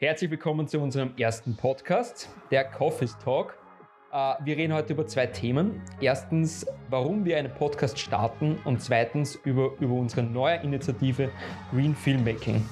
Herzlich willkommen zu unserem ersten Podcast, der Coffee Talk. Äh, wir reden heute über zwei Themen. Erstens, warum wir einen Podcast starten und zweitens über, über unsere neue Initiative Green Filmmaking.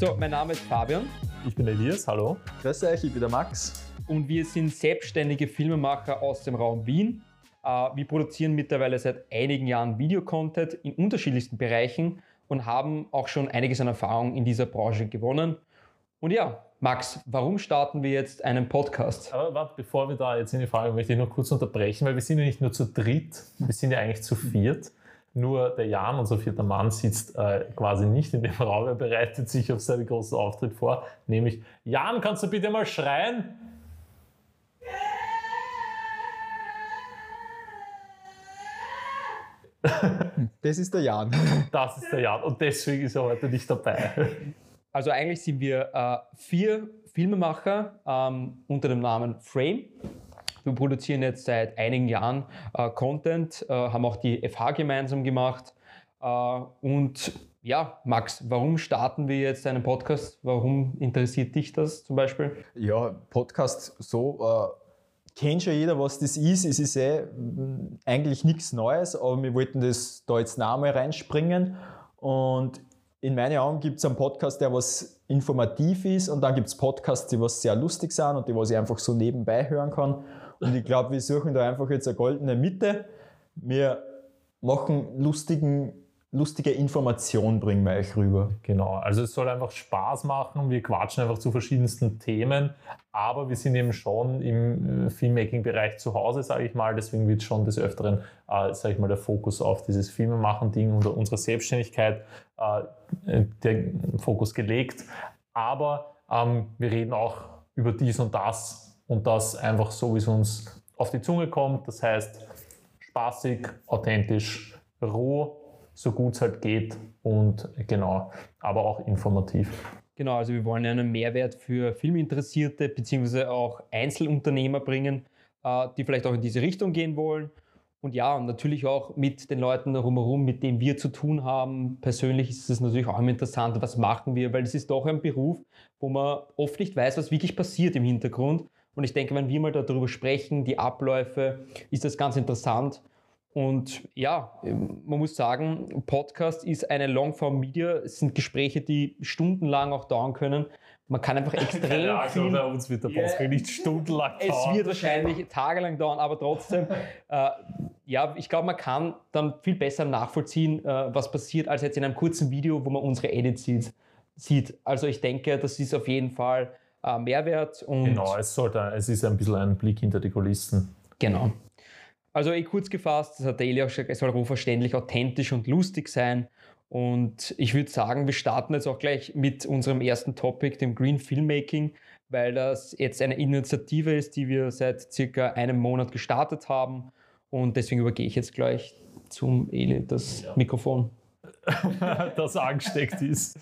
So, mein Name ist Fabian. Ich bin Elias, hallo. Grüß euch, ich bin der Max. Und wir sind selbstständige Filmemacher aus dem Raum Wien. Äh, wir produzieren mittlerweile seit einigen Jahren Videocontent in unterschiedlichsten Bereichen und haben auch schon einiges an Erfahrung in dieser Branche gewonnen. Und ja, Max, warum starten wir jetzt einen Podcast? Aber warte, bevor wir da jetzt in die Frage, möchte ich noch kurz unterbrechen, weil wir sind ja nicht nur zu dritt, wir sind ja eigentlich zu viert. Nur der Jan, unser vierter Mann, sitzt äh, quasi nicht in dem Raum. Er bereitet sich auf seinen großen Auftritt vor. Nämlich, Jan, kannst du bitte mal schreien? Das ist der Jan. Das ist der Jan und deswegen ist er heute nicht dabei. Also eigentlich sind wir äh, vier Filmemacher ähm, unter dem Namen Frame. Wir produzieren jetzt seit einigen Jahren äh, Content, äh, haben auch die FH gemeinsam gemacht. Äh, und ja, Max, warum starten wir jetzt einen Podcast? Warum interessiert dich das zum Beispiel? Ja, Podcast so. Äh, kennt schon jeder, was das ist. Es ist eh mm, eigentlich nichts Neues, aber wir wollten das da jetzt noch mal reinspringen. Und in meinen Augen gibt es einen Podcast, der was informativ ist und dann gibt es Podcasts, die was sehr lustig sind und die was ich einfach so nebenbei hören kann. Und ich glaube, wir suchen da einfach jetzt eine goldene Mitte. Wir machen lustigen, lustige Informationen, bringen wir euch rüber. Genau, also es soll einfach Spaß machen. Wir quatschen einfach zu verschiedensten Themen, aber wir sind eben schon im äh, Filmmaking-Bereich zu Hause, sage ich mal. Deswegen wird schon des Öfteren, äh, sage ich mal, der Fokus auf dieses Filmemachen-Ding und unsere Selbstständigkeit äh, der Fokus gelegt. Aber ähm, wir reden auch über dies und das und das einfach so, wie es uns auf die Zunge kommt. Das heißt, spaßig, authentisch, roh, so gut es halt geht und genau, aber auch informativ. Genau, also wir wollen einen Mehrwert für Filminteressierte bzw. auch Einzelunternehmer bringen, äh, die vielleicht auch in diese Richtung gehen wollen. Und ja, natürlich auch mit den Leuten drumherum, mit denen wir zu tun haben. Persönlich ist es natürlich auch immer interessant, was machen wir, weil es ist doch ein Beruf, wo man oft nicht weiß, was wirklich passiert im Hintergrund. Und ich denke, wenn wir mal darüber sprechen, die Abläufe, ist das ganz interessant. Und ja, man muss sagen, Podcast ist eine Longform-Media. Es sind Gespräche, die stundenlang auch dauern können. Man kann einfach extrem ja, viel... bei uns wird der Podcast yeah, nicht stundenlang dauern. Es wird wahrscheinlich tagelang dauern, aber trotzdem, äh, ja, ich glaube, man kann dann viel besser nachvollziehen, äh, was passiert, als jetzt in einem kurzen Video, wo man unsere Edits sieht. Also ich denke, das ist auf jeden Fall äh, Mehrwert. Und genau, es, sollte, es ist ein bisschen ein Blick hinter die Kulissen. Genau. Also eh kurz gefasst, das hat der Eli auch schon, es soll rohverständlich, authentisch und lustig sein. Und ich würde sagen, wir starten jetzt auch gleich mit unserem ersten Topic, dem Green Filmmaking, weil das jetzt eine Initiative ist, die wir seit circa einem Monat gestartet haben. Und deswegen übergehe ich jetzt gleich zum Eli das ja. Mikrofon. das angesteckt ist.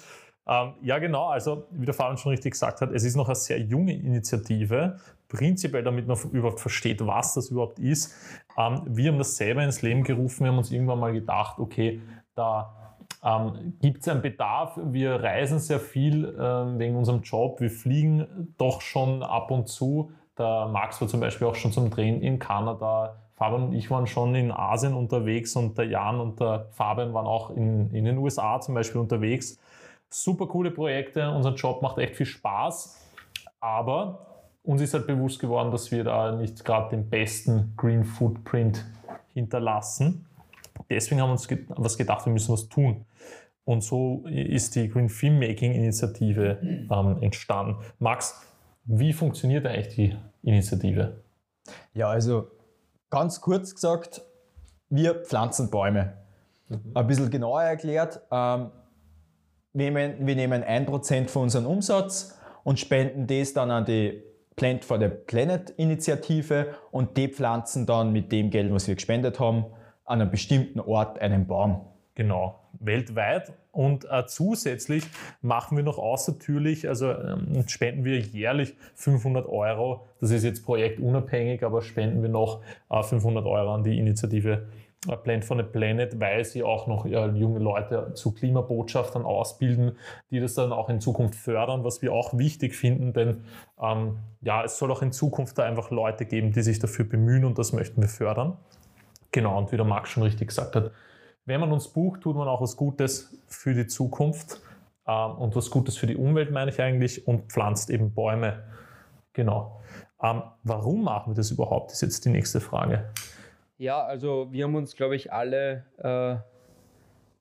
Ähm, ja, genau. Also, wie der Fabian schon richtig gesagt hat, es ist noch eine sehr junge Initiative. Prinzipiell, damit man überhaupt versteht, was das überhaupt ist. Ähm, wir haben das selber ins Leben gerufen. Wir haben uns irgendwann mal gedacht, okay, da ähm, gibt es einen Bedarf. Wir reisen sehr viel ähm, wegen unserem Job. Wir fliegen doch schon ab und zu. Der Max war zum Beispiel auch schon zum Drehen in Kanada. Fabian und ich waren schon in Asien unterwegs und der Jan und der Fabian waren auch in, in den USA zum Beispiel unterwegs super coole Projekte, unser Job macht echt viel Spaß, aber uns ist halt bewusst geworden, dass wir da nicht gerade den besten Green Footprint hinterlassen. Deswegen haben wir uns was gedacht, wir müssen was tun. Und so ist die Green Filmmaking Initiative ähm, entstanden. Max, wie funktioniert eigentlich die Initiative? Ja, also ganz kurz gesagt, wir pflanzen Bäume. Mhm. Ein bisschen genauer erklärt, ähm, nehmen, wir nehmen 1% von unserem Umsatz und spenden das dann an die Plant for the Planet Initiative und die pflanzen dann mit dem Geld, was wir gespendet haben, an einem bestimmten Ort einen Baum. Genau, weltweit Und äh, zusätzlich machen wir noch außertürlich, also ähm, spenden wir jährlich 500 Euro. Das ist jetzt projektunabhängig, aber spenden wir noch äh, 500 Euro an die Initiative Plant for the Planet, weil sie auch noch junge Leute zu Klimabotschaftern ausbilden, die das dann auch in Zukunft fördern, was wir auch wichtig finden, denn ähm, ja, es soll auch in Zukunft da einfach Leute geben, die sich dafür bemühen und das möchten wir fördern. Genau, und wie der Max schon richtig gesagt hat, wenn man uns bucht, tut man auch was Gutes für die Zukunft ähm, und was Gutes für die Umwelt, meine ich eigentlich, und pflanzt eben Bäume. Genau. Ähm, warum machen wir das überhaupt, ist jetzt die nächste Frage. Ja, also wir haben uns, glaube ich, alle, äh,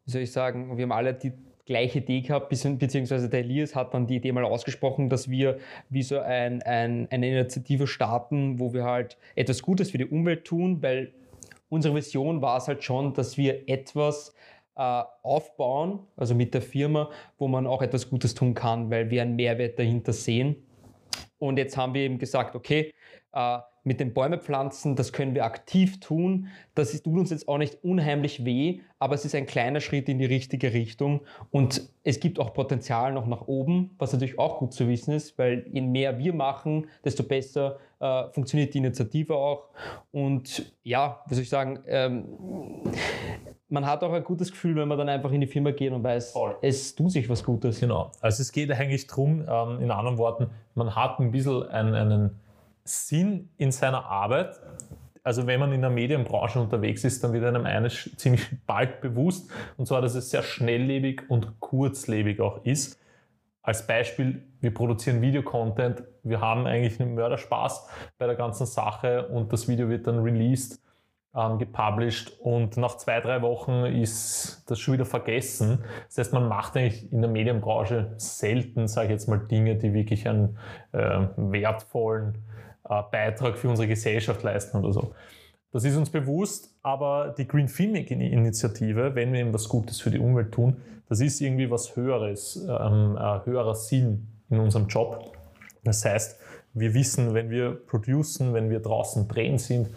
wie soll ich sagen, wir haben alle die gleiche Idee gehabt, beziehungsweise der Elias hat dann die Idee mal ausgesprochen, dass wir wie so ein, ein, eine Initiative starten, wo wir halt etwas Gutes für die Umwelt tun, weil unsere Vision war es halt schon, dass wir etwas äh, aufbauen, also mit der Firma, wo man auch etwas Gutes tun kann, weil wir einen Mehrwert dahinter sehen. Und jetzt haben wir eben gesagt, okay, mit den Bäume pflanzen, das können wir aktiv tun. Das tut uns jetzt auch nicht unheimlich weh, aber es ist ein kleiner Schritt in die richtige Richtung und es gibt auch Potenzial noch nach oben, was natürlich auch gut zu wissen ist, weil je mehr wir machen, desto besser äh, funktioniert die Initiative auch. Und ja, wie soll ich sagen, ähm, man hat auch ein gutes Gefühl, wenn man dann einfach in die Firma geht und weiß, Voll. es tut sich was Gutes. Genau. Also es geht eigentlich darum, ähm, in anderen Worten, man hat ein bisschen einen, einen Sinn in seiner Arbeit. Also wenn man in der Medienbranche unterwegs ist, dann wird einem eines ziemlich bald bewusst, und zwar, dass es sehr schnelllebig und kurzlebig auch ist. Als Beispiel, wir produzieren Videocontent, wir haben eigentlich einen Mörderspaß bei der ganzen Sache und das Video wird dann released, ähm, gepublished und nach zwei, drei Wochen ist das schon wieder vergessen. Das heißt, man macht eigentlich in der Medienbranche selten, sage ich jetzt mal, Dinge, die wirklich einen äh, wertvollen Beitrag für unsere Gesellschaft leisten oder so. Das ist uns bewusst, aber die Green Filming Initiative, wenn wir eben was Gutes für die Umwelt tun, das ist irgendwie was Höheres, ähm, höherer Sinn in unserem Job. Das heißt, wir wissen, wenn wir producen, wenn wir draußen drehen sind,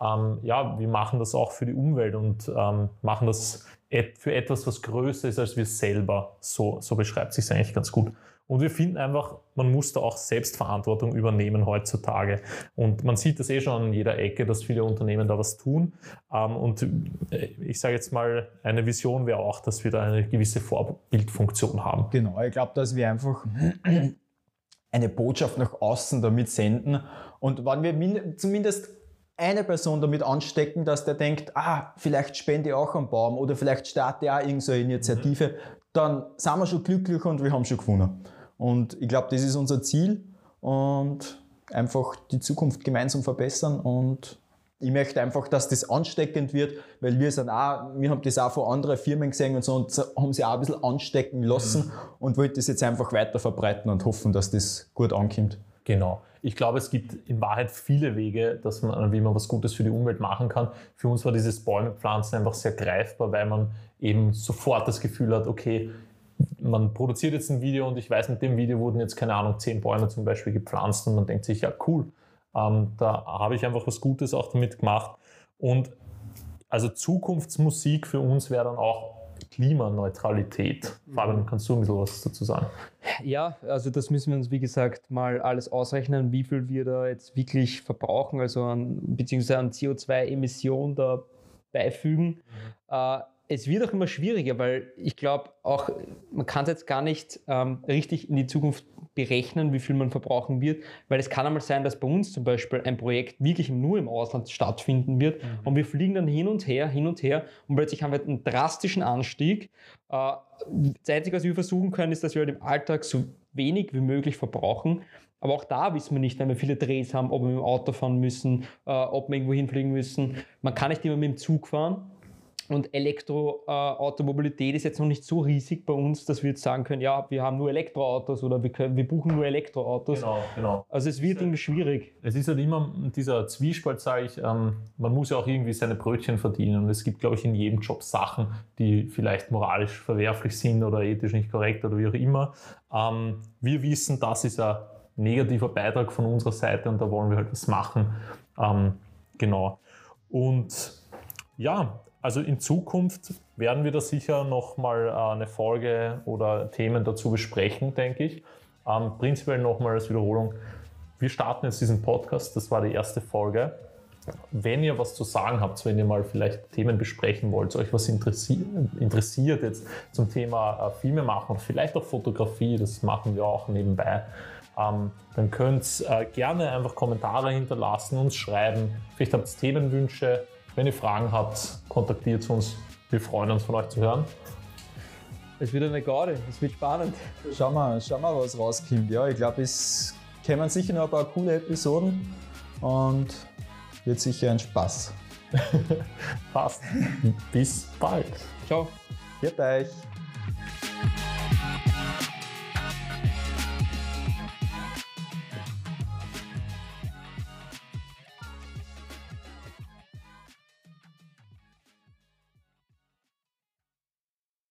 ähm, ja, wir machen das auch für die Umwelt und ähm, machen das et für etwas, was größer ist als wir selber. So, so beschreibt sich es eigentlich ganz gut. Und wir finden einfach, man muss da auch Selbstverantwortung übernehmen heutzutage. Und man sieht das eh schon an jeder Ecke, dass viele Unternehmen da was tun. Ähm, und äh, ich sage jetzt mal, eine Vision wäre auch, dass wir da eine gewisse Vorbildfunktion haben. Genau, ich glaube, dass wir einfach eine Botschaft nach außen damit senden. Und wenn wir zumindest eine Person damit anstecken, dass der denkt, ah, vielleicht spende ich auch einen Baum oder vielleicht starte ich auch irgendeine Initiative, mhm. dann sind wir schon glücklich und wir haben schon gewonnen. Und ich glaube, das ist unser Ziel und einfach die Zukunft gemeinsam verbessern und ich möchte einfach, dass das ansteckend wird, weil wir sind auch, wir haben das auch von anderen Firmen gesehen und so und haben sie auch ein bisschen anstecken lassen mhm. und wollten das jetzt einfach weiter verbreiten und hoffen, dass das gut ankommt. Genau. Ich glaube, es gibt in Wahrheit viele Wege, dass man, wie man was Gutes für die Umwelt machen kann. Für uns war dieses Bäumepflanzen einfach sehr greifbar, weil man eben sofort das Gefühl hat, okay, man produziert jetzt ein Video und ich weiß, mit dem Video wurden jetzt, keine Ahnung, zehn Bäume zum Beispiel gepflanzt und man denkt sich, ja, cool, ähm, da habe ich einfach was Gutes auch damit gemacht. Und also Zukunftsmusik für uns wäre dann auch Klimaneutralität. Fabian, kannst du ein bisschen was dazu sagen? Ja, also das müssen wir uns, wie gesagt, mal alles ausrechnen, wie viel wir da jetzt wirklich verbrauchen, also an, beziehungsweise an CO2-Emissionen da beifügen. Mhm. Äh, es wird auch immer schwieriger, weil ich glaube auch, man kann es jetzt gar nicht ähm, richtig in die Zukunft berechnen, wie viel man verbrauchen wird, weil es kann einmal sein, dass bei uns zum Beispiel ein Projekt wirklich nur im Ausland stattfinden wird mhm. und wir fliegen dann hin und her, hin und her und plötzlich haben wir einen drastischen Anstieg. Äh, das Einzige, was wir versuchen können, ist, dass wir halt im Alltag so wenig wie möglich verbrauchen. Aber auch da wissen wir nicht, wenn wir viele Drehs haben, ob wir mit dem Auto fahren müssen, äh, ob wir irgendwo hinfliegen müssen. Man kann nicht immer mit dem Zug fahren und Elektroautomobilität äh, ist jetzt noch nicht so riesig bei uns, dass wir jetzt sagen können, ja, wir haben nur Elektroautos oder wir, können, wir buchen nur Elektroautos. Genau, genau. Also es wird irgendwie schwierig. Es ist halt immer dieser Zwiespalt, sage ich, ähm, man muss ja auch irgendwie seine Brötchen verdienen und es gibt, glaube ich, in jedem Job Sachen, die vielleicht moralisch verwerflich sind oder ethisch nicht korrekt oder wie auch immer. Ähm, wir wissen, das ist ein negativer Beitrag von unserer Seite und da wollen wir halt was machen. Ähm, genau. Und ja, also in Zukunft werden wir da sicher nochmal äh, eine Folge oder Themen dazu besprechen, denke ich. Ähm, prinzipiell nochmal als Wiederholung, wir starten jetzt diesen Podcast, das war die erste Folge. Wenn ihr was zu sagen habt, wenn ihr mal vielleicht Themen besprechen wollt, euch was interessi interessiert jetzt zum Thema äh, Filme machen, vielleicht auch Fotografie, das machen wir auch nebenbei, ähm, dann könnt ihr äh, gerne einfach Kommentare hinterlassen, uns schreiben. Vielleicht habt ihr Themenwünsche. Wenn ihr Fragen habt, kontaktiert uns. Wir freuen uns von euch zu hören. Es wird eine Garde, es wird spannend. Schauen wir, schauen wir was rauskommt. Ja, ich glaube, es kämen sicher noch ein paar coole Episoden und wird sicher ein Spaß. Passt. Bis bald. Ciao. Viert euch.